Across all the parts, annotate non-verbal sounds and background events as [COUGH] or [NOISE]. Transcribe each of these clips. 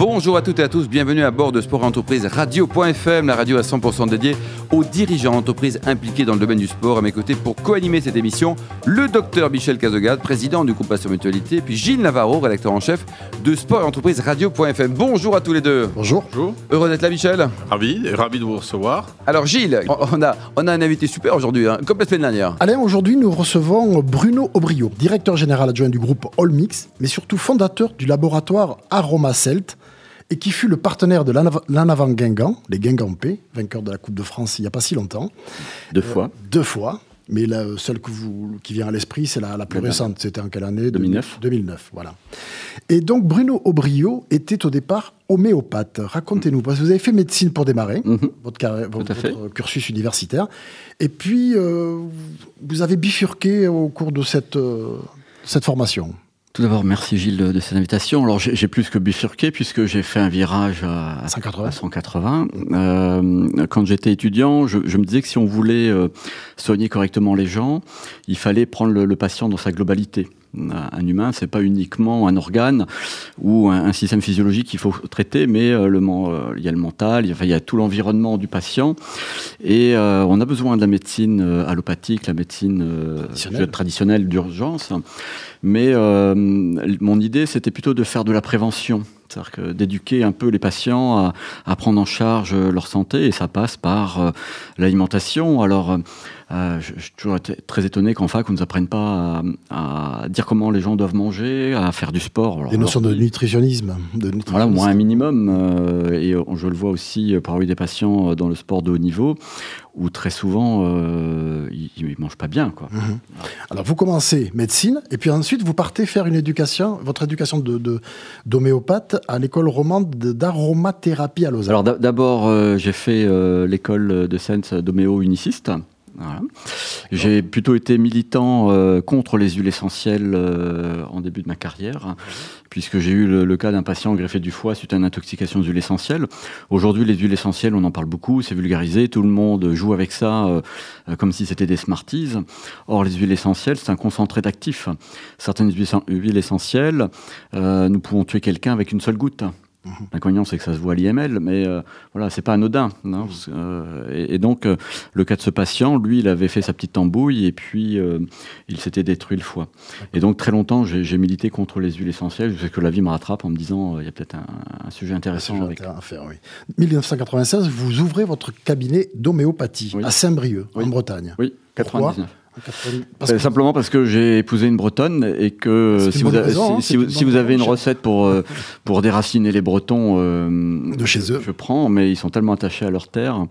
Bonjour à toutes et à tous, bienvenue à bord de Sport et Entreprise Radio.fm, la radio à 100% dédiée aux dirigeants d'entreprises impliqués dans le domaine du sport. À mes côtés pour co-animer cette émission, le docteur Michel Cazogade, président du groupe Pasteur Mutualité, puis Gilles Navarro, rédacteur en chef de Sport Entreprise Radio.fm. Bonjour à tous les deux. Bonjour. Bonjour. Heureux d'être là, Michel. Ravi, ravi de vous recevoir. Alors, Gilles, on a, on a un invité super aujourd'hui, hein, comme la semaine dernière. Alain, aujourd'hui, nous recevons Bruno Aubrio, directeur général adjoint du groupe Allmix, mais surtout fondateur du laboratoire Aromacelt et qui fut le partenaire de l'Anavan Guingamp, les Guingampais, vainqueurs de la Coupe de France il n'y a pas si longtemps. Deux fois. Euh, deux fois. Mais la seule que vous, qui vient à l'esprit, c'est la, la, plus récente. C'était en quelle année? 2009. 2009, voilà. Et donc, Bruno Aubrio était au départ homéopathe. Racontez-nous, parce que vous avez fait médecine pour démarrer, Mhm. votre, carré- votre- votre cursus universitaire. Et puis, euh, vous avez bifurqué au cours de cette, euh, cette formation. Tout d'abord, merci Gilles de, de cette invitation. Alors, j'ai plus que bifurqué puisque j'ai fait un virage à, 180. à 180. Euh, quand j'étais étudiant, je, je me disais que si on voulait euh, soigner correctement les gens, il fallait prendre le, le patient dans sa globalité. Un humain, c'est pas uniquement un organe ou un, un système physiologique qu'il faut traiter, mais euh, le, euh, il y a le mental, il y a, enfin, il y a tout l'environnement du patient. Et euh, on a besoin de la médecine allopathique, la médecine Traditionnelle. d'urgence. Mais mon idée, c'était plutôt de faire de la prévention. C'est-à-dire que d'éduquer un peu les patients à, à prendre en charge euh, leur santé, et ça passe par euh, l'alimentation. Alors, euh, euh, je, je suis toujours été très étonné qu'en fac, on ne nous apprenne pas à, à dire comment les gens doivent manger, à faire du sport. Alors, Des notions de nutritionnisme. De voilà, au nutritionnisme. moins un minimum. euh, et je le vois aussi parmi des patients dans le sport de haut niveau, où très souvent, ils ne mangent pas bien. Quoi. Mhm. Alors, vous commencez médecine, et puis ensuite, vous partez faire une éducation, votre éducation de- de- d'homéopathe à l'école romande de- d'aromathérapie à Lausanne. Alors d'a- d'abord, euh, j'ai fait euh, l'école de Sens d'homéo uniciste. Voilà. J'ai plutôt été militant euh, contre les huiles essentielles euh, en début de ma carrière, puisque j'ai eu le, le cas d'un patient greffé du foie suite à une intoxication aux huiles essentielles. Aujourd'hui, les huiles essentielles, on en parle beaucoup, c'est vulgarisé, tout le monde joue avec ça euh, comme si c'était des Smarties. Or, les huiles essentielles, c'est un concentré d'actifs. Certaines huiles essentielles, nous pouvons tuer quelqu'un avec une seule goutte. L'inconvénient, c'est que ça se voit à l'IML, mais euh, voilà, c'est pas anodin. hein, que, euh, et, et donc, euh, le cas de ce patient, lui, il avait fait sa petite tambouille et puis euh, il s'était détruit le foie. Et donc, très longtemps, j'ai milité contre les huiles essentielles jusqu'à ce que la vie me rattrape en me disant il y a peut-être un, un sujet intéressant C'est avec. à faire, oui. 1996, vous ouvrez votre cabinet d'homéopathie Oui. à Saint-Brieuc, Oui. en Bretagne. Oui, Pourquoi? 99. En 80 parce que- Simplement parce que j'ai épousé une bretonne et que si vous, raison, hein, si, vous, si avez une recette pour, euh, [LAUGHS] pour déraciner les bretons euh, De chez eux. je prends, mais ils sont tellement attachés à leur terre.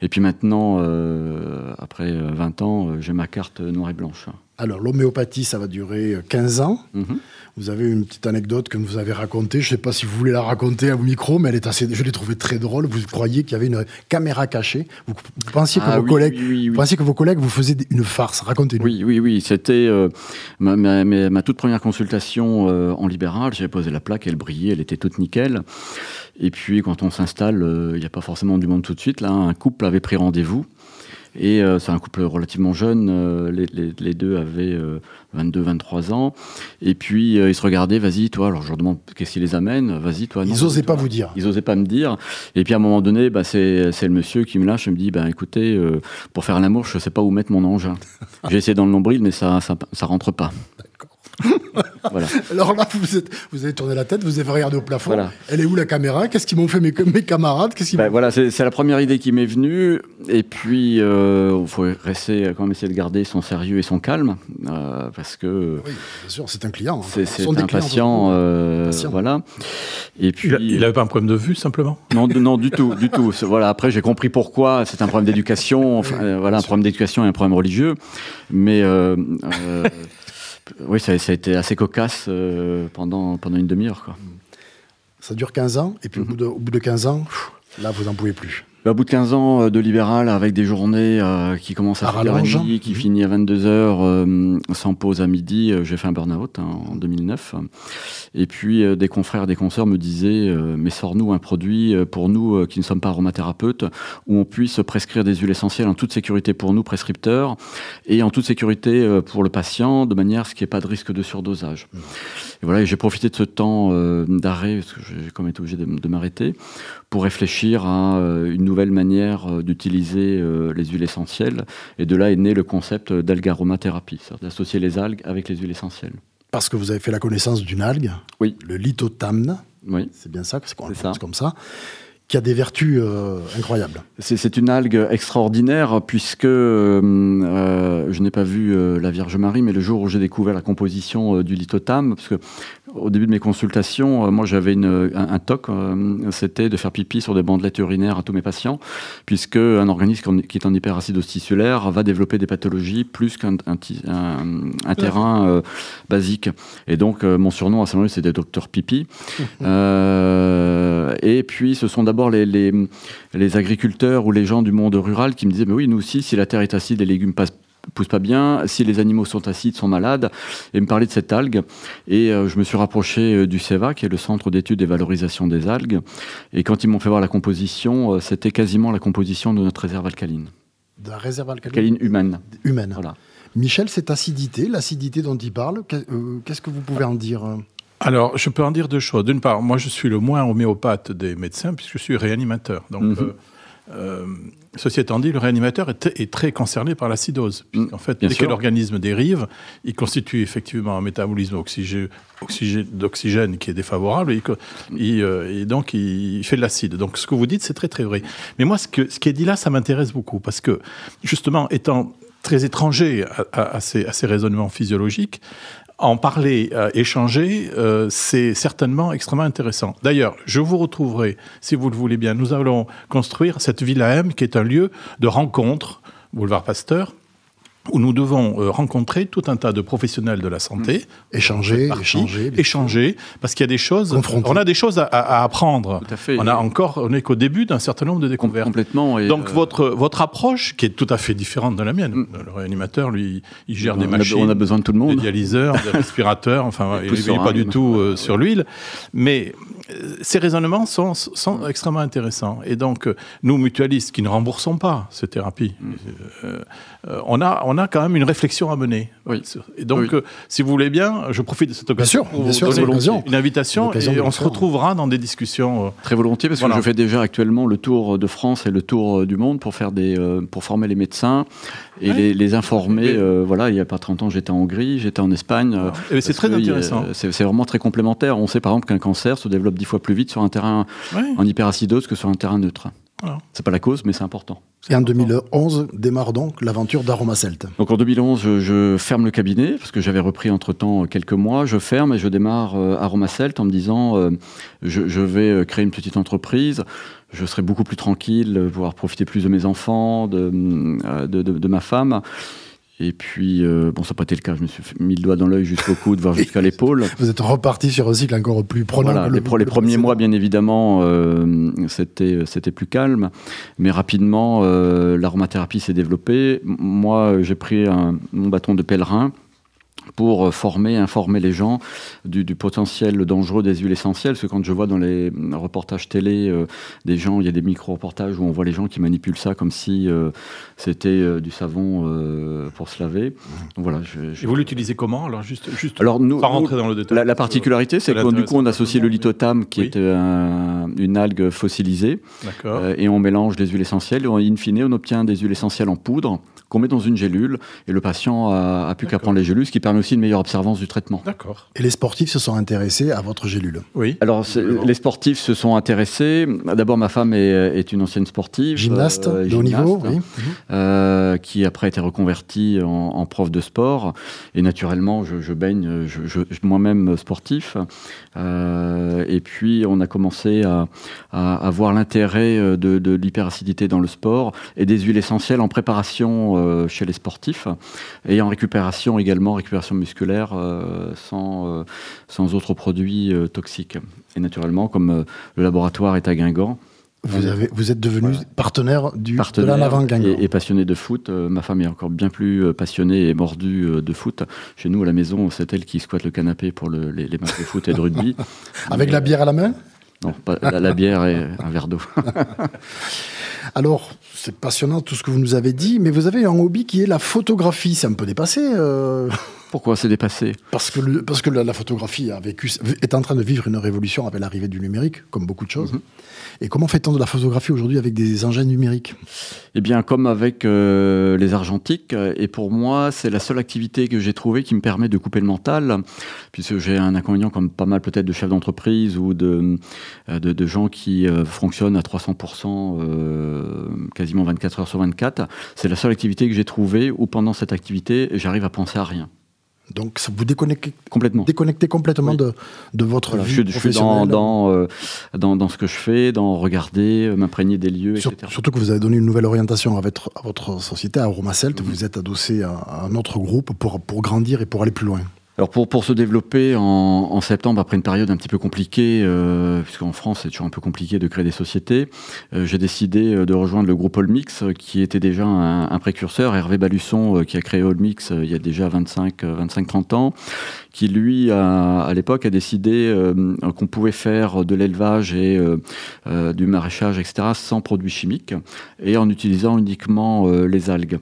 Et puis maintenant, euh, après euh, 20 ans, j'ai ma carte noire et blanche. Alors, l'homéopathie, ça va durer euh, 15 ans. Mhm. Vous avez une petite anecdote que vous avez racontée. Je ne sais pas si vous voulez la raconter à vos micros, mais elle est assez, je l'ai trouvée très drôle. Vous croyez qu'il y avait une caméra cachée? Vous, vous pensiez, que Ah vos oui, collègues, oui, oui, vous pensiez que vos collègues vous faisaient une farce? Racontez-nous. Oui, oui, oui. C'était euh, ma, ma- ma- ma toute première consultation euh, en libéral. J'avais posé la plaque, elle brillait, elle était toute nickel. Et puis, quand on s'installe, euh, il n'y a pas forcément du monde tout de suite. Là, un couple avait pris rendez-vous. Et euh, c'est un couple relativement jeune. euh, les, les- les deux avaient euh, 22, 23 ans. Et puis, euh, ils se regardaient, vas-y, toi. Alors, je leur demande qu'est-ce qui les amène? Vas-y, toi. non, Ils n'osaient pas vous dire. Ils osaient pas me dire. Et puis à un moment donné, bah, c'est le monsieur qui me lâche et me dit bah, écoutez, euh, pour faire l'amour, je sais pas où mettre mon engin. [LAUGHS] J'ai essayé dans le nombril, mais ça, ça rentre pas. [LAUGHS] voilà. Alors là, vous, êtes, vous avez tourné la tête, vous avez regardé au plafond. Voilà. Elle est où la caméra? Qu'est-ce qu'ils m'ont fait mes, mes camarades? Qu'est-ce m'ont- voilà, c'est la première idée qui m'est venue. Et puis, euh, il faut rester, quand même essayer de garder son sérieux et son calme, euh, parce que Oui, bien sûr, c'est un client. hein. c'est des un clients, patient, euh, voilà. Et puis, Il n'avait pas un problème de vue, simplement? Non, de- non, du tout, du tout. Voilà. Après, j'ai compris pourquoi. C'est un problème d'éducation. Enfin, euh, voilà, un problème d'éducation et un problème religieux. Mais euh, euh, oui, ça, ça a été assez cocasse euh, pendant pendant une demi-heure. Ça dure 15 ans, et puis au, bout de, au bout de 15 ans, pff, là, vous n'en pouvez plus. Bah, au bout de 15 ans euh, de libéral, avec des journées euh, qui commencent à À 7h30, rallonge. qui Mhm. finit à 22h, euh, sans pause à midi, j'ai fait un burn-out hein, en 2009. Et puis, euh, des confrères, des consoeurs me disaient, mais sors-nous un produit pour nous qui ne sommes pas aromathérapeutes, où on puisse prescrire des huiles essentielles en toute sécurité pour nous, prescripteurs, et en toute sécurité pour le patient, de manière à ce qu'il n'y ait pas de risque de surdosage. Et voilà, j'ai profité de ce temps euh, d'arrêt, parce que j'ai quand même été obligé de, de m'arrêter, pour réfléchir à euh, une nouvelle manière euh, d'utiliser les huiles essentielles. Et de là est né le concept d'algaromathérapie, c'est-à-dire d'associer les algues avec les huiles essentielles. Parce que vous avez fait la connaissance d'une algue, Oui. le lithotamne, Oui. c'est bien ça, c'est comme ça, qui a des vertus euh, incroyables. C'est c'est une algue extraordinaire puisque euh, euh, je n'ai pas vu euh, la Vierge Marie, mais le jour où j'ai découvert la composition euh, du lithotame, parce que au début de mes consultations, euh, moi j'avais une- un, un toc, euh, c'était de faire pipi sur des bandelettes urinaires à tous mes patients, puisque un organisme qui est en hyperacide tissulaire va développer des pathologies plus qu'un un, ti- un- un terrain euh, basique. Et donc euh, mon surnom à ce moment-là c'était Docteur Pipi. Euh, et puis ce sont d'abord les, les, les agriculteurs ou les gens du monde rural qui me disaient, mais oui, nous aussi, si la terre est acide, les légumes passent poussent pas bien, si les animaux sont acides, sont malades, et me parler de cette algue. Et euh, je me suis rapproché euh, du CEVA, qui est le Centre d'études et valorisation des algues. Et quand ils m'ont fait voir la composition, euh, c'était quasiment la composition de notre réserve alcaline, De la réserve alcaline alcaline humaine. humaine. Voilà. Michel, cette acidité, l'acidité dont il parle, qu'est- qu'est-ce que vous pouvez en dire Alors, je peux en dire deux choses. D'une part, moi, je suis le moins homéopathe des médecins puisque je suis réanimateur. Donc, Mhm. euh, euh, ceci étant dit, le réanimateur est, est très concerné par l'acidose. Mm, En fait, bien dès que l'organisme dérive, il constitue effectivement un métabolisme d'oxygène qui est défavorable et, il, euh, et donc il fait de l'acide. Donc, ce que vous dites, c'est très très vrai. Mais moi, ce, que, ce qui est dit là, ça m'intéresse beaucoup parce que, justement, étant très étranger à, à- à ces, à ces raisonnements physiologiques, en parler, euh, échanger, euh, c'est certainement extrêmement intéressant. D'ailleurs, je vous retrouverai, si vous le voulez bien, nous allons construire cette Villa M qui est un lieu de rencontre, boulevard Pasteur, où nous devons euh, rencontrer tout un tas de professionnels de la santé, Échanger, partie, échanger. bien échanger, parce qu'il y a des choses, Confronter. on a des choses à, apprendre. Tout à fait. On a encore, on n'est qu'au début d'un certain nombre de découvertes. complètement. Et, Donc euh, votre, votre approche, qui est tout à fait différente de la mienne, Mm. le réanimateur, lui, il gère des on a- machines, on a besoin de tout le des monde. dialyseurs, des [LAUGHS] respirateurs, enfin, il n'est pas du tout euh, sur l'huile. Mais euh, ces raisonnements sont, sont extrêmement intéressants. Et donc, nous, mutualistes, qui ne remboursons pas ces thérapies, on, a, on a quand même une réflexion à mener. Oui. Et donc, Oui. euh, si vous voulez bien, je profite de cette occasion sûr, pour bien vous sûr, donner une invitation et on se retrouvera dans des discussions. euh, Très volontiers parce Voilà. que je fais déjà actuellement le tour de France et le tour euh, du monde pour faire des euh, pour former les médecins et Ouais. les, les informer. Mais- euh, voilà, il y a pas 30 ans, j'étais en Hongrie, j'étais en Espagne. c'est très intéressant. C'est c'est vraiment très complémentaire. On sait par exemple qu'un cancer se développe dix fois plus vite sur un terrain Ouais. en hyperacidose que sur un terrain neutre. Voilà. C'est pas la cause, mais c'est important. Et en 2011 démarre donc l'aventure d'Aromacelt. Donc en 2011, je, je ferme le cabinet parce que j'avais repris entre-temps quelques mois. Je ferme et je démarre euh, Aromacelt en me disant euh, je, je vais euh, créer une petite entreprise. Je serai beaucoup plus tranquille, euh, pouvoir profiter plus de mes enfants, de, euh, de, de- de ma femme. Et puis, euh, bon, ça n'a pas été le cas. Je me suis mis le doigt dans l'œil jusqu'au coude, voire jusqu'à [LAUGHS] l'épaule. Vous êtes reparti sur un cycle encore plus prenant Voilà, le, les, premiers mois, bien évidemment, euh, c'était c'était plus calme, mais rapidement, euh, l'aromathérapie s'est développée. Moi, j'ai pris un- mon bâton de pèlerin pour former, informer les gens du, du potentiel dangereux des huiles essentielles. Parce que quand je vois dans les reportages télé euh, des gens, il y a des micro-reportages où on voit les gens qui manipulent ça comme si euh, c'était euh, du savon euh, pour se laver. Donc voilà. Je, je- Et vous l'utilisez comment Alors, juste, juste Alors nous, sans rentrer dans le détail. la, la particularité, c'est que du coup, on associe le lithotame, qui Oui. est un- une algue fossilisée, euh, et on mélange des huiles essentielles. Et en- in fine, on obtient des huiles essentielles en poudre qu'on met dans une gélule. Et le patient a, a plus qu'à D'accord. prendre les gélules, ce qui permet aussi une meilleure observance du traitement. D'accord. Et les sportifs se sont intéressés à votre gélule? Oui. Alors, les sportifs se sont intéressés. D'abord, ma femme est, est une ancienne sportive. Gymnaste euh, de haut niveau, oui. euh, qui après a été reconverti en, en prof de sport. Et naturellement, je, je baigne, je, je- je- moi-même sportif. Euh, et puis, on a commencé à, à, à voir l'intérêt de, de l'hyperacidité dans le sport et des huiles essentielles en préparation euh, chez les sportifs et en récupération également, récupération musculaire euh, sans, euh, sans autres produits toxiques. Et naturellement, comme le laboratoire est à Guingamp, vous, avez, vous êtes devenu partenaire du partenaire de. Et, et, passionné de foot. ma femme est encore bien plus passionnée et mordue de foot. Chez nous, à la maison, c'est elle qui squatte le canapé pour le, les, les, matchs de foot et de rugby. [LAUGHS] Avec la bière à la main? Non, la, bière et un verre d'eau. [LAUGHS] Alors, c'est passionnant tout ce que vous nous avez dit, mais vous avez un hobby qui est la photographie. C'est un peu dépassé. Euh... Pourquoi c'est dépassé? Parce que, le, parce que la, photographie a vécu, est en train de vivre une révolution avec l'arrivée du numérique, comme beaucoup de choses. Mhm. Et comment fait-on de la photographie aujourd'hui avec des engins numériques? Eh bien, comme avec euh, les argentiques. Et pour moi, c'est la seule activité que j'ai trouvée qui me permet de couper le mental, puisque j'ai un inconvénient comme pas mal peut-être de chefs d'entreprise ou de, euh, de, gens qui euh, fonctionnent à 300%, quasiment 24 heures sur 24. C'est la seule activité que j'ai trouvée où pendant cette activité, j'arrive à penser à rien. Donc ça vous déconnectez complètement, déconnectez complètement de, de, votre vie je, suis dans, dans, euh, dans, dans, ce que je fais, dans regarder, euh, m'imprégner des lieux, etc. Surtout que vous avez donné une nouvelle orientation à votre, à votre société, à Roma Celt. Mhm. Vous êtes adossé à, à, un autre groupe pour, pour grandir et pour aller plus loin. Alors pour, pour se développer en, septembre, après une période un petit peu compliquée, euh, puisqu'en France c'est toujours un peu compliqué de créer des sociétés, euh, j'ai décidé euh, de rejoindre le groupe Allmix, qui était déjà un, précurseur, Hervé Balusson, qui a créé Allmix il y a déjà 25-30 ans, qui lui, à l'époque, a décidé qu'on pouvait faire de l'élevage et du maraîchage, etc., sans produits chimiques, et en utilisant uniquement les algues.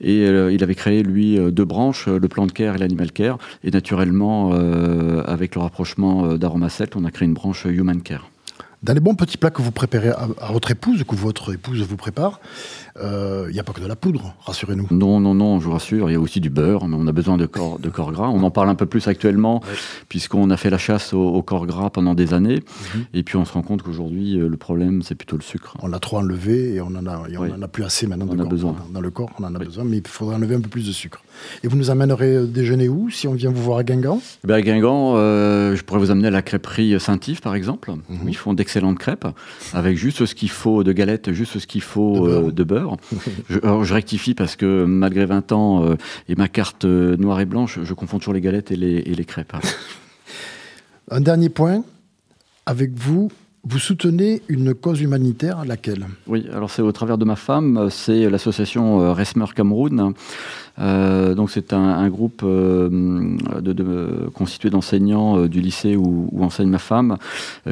Et il avait créé, lui, deux branches, le plant care et l'animal care, naturellement, euh, avec le rapprochement euh, d'Aromacelt, on a créé une branche Human Care. Dans les bons petits plats que vous préparez à, votre épouse, que votre épouse vous prépare, il euh, n'y a pas que de la poudre, rassurez-nous. Non, non, non, je vous rassure, il y a aussi du beurre, mais on a besoin de corps, de corps gras. On en parle un peu plus actuellement, puisqu'on a fait la chasse au, corps gras pendant des années, mhm. et puis on se rend compte qu'aujourd'hui, le problème, c'est plutôt le sucre. On a trop enlevé, et on en a, on en a plus assez maintenant on a besoin. Dans, le corps, on en a besoin, mais il faudrait enlever un peu plus de sucre. Et vous nous amènerez euh, déjeuner où, si on vient vous voir à Guingamp? Eh ben À Guingamp, euh, je pourrais vous amener à la crêperie Saint-Yves, par exemple. Mhm. Ils font d'excellentes crêpes, avec juste ce qu'il faut de galettes, juste ce qu'il faut de beurre. Euh, [LAUGHS] je, rectifie parce que malgré 20 ans et ma carte noire et blanche, je confonds toujours les galettes et les, et les crêpes. Un dernier point. Avec vous, vous soutenez une cause humanitaire, laquelle? Oui, alors c'est au travers de ma femme, c'est l'association euh, Resmer Cameroun. Euh, donc c'est un, groupe euh, constitué d'enseignants du lycée où, enseigne ma femme,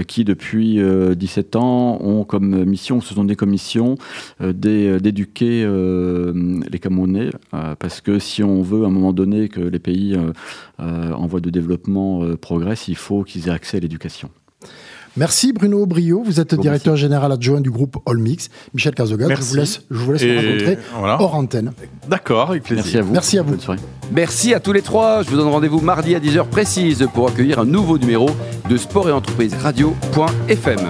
qui depuis 17 ans ont comme mission, se sont des commissions d'éduquer les Camerounais, parce que si on veut à un moment donné que les pays en voie de développement progressent, il faut qu'ils aient accès à l'éducation. Merci Bruno Brio, vous êtes directeur général adjoint du groupe Allmix. Michel Cazogat, je vous laisse, je vous laisse rencontrer hors antenne. D'accord, avec plaisir. Merci à vous. Merci à vous. Merci à tous les trois. Je vous donne rendez-vous mardi à 10h précise pour accueillir un nouveau numéro de Sport et Entreprise Radio.fm.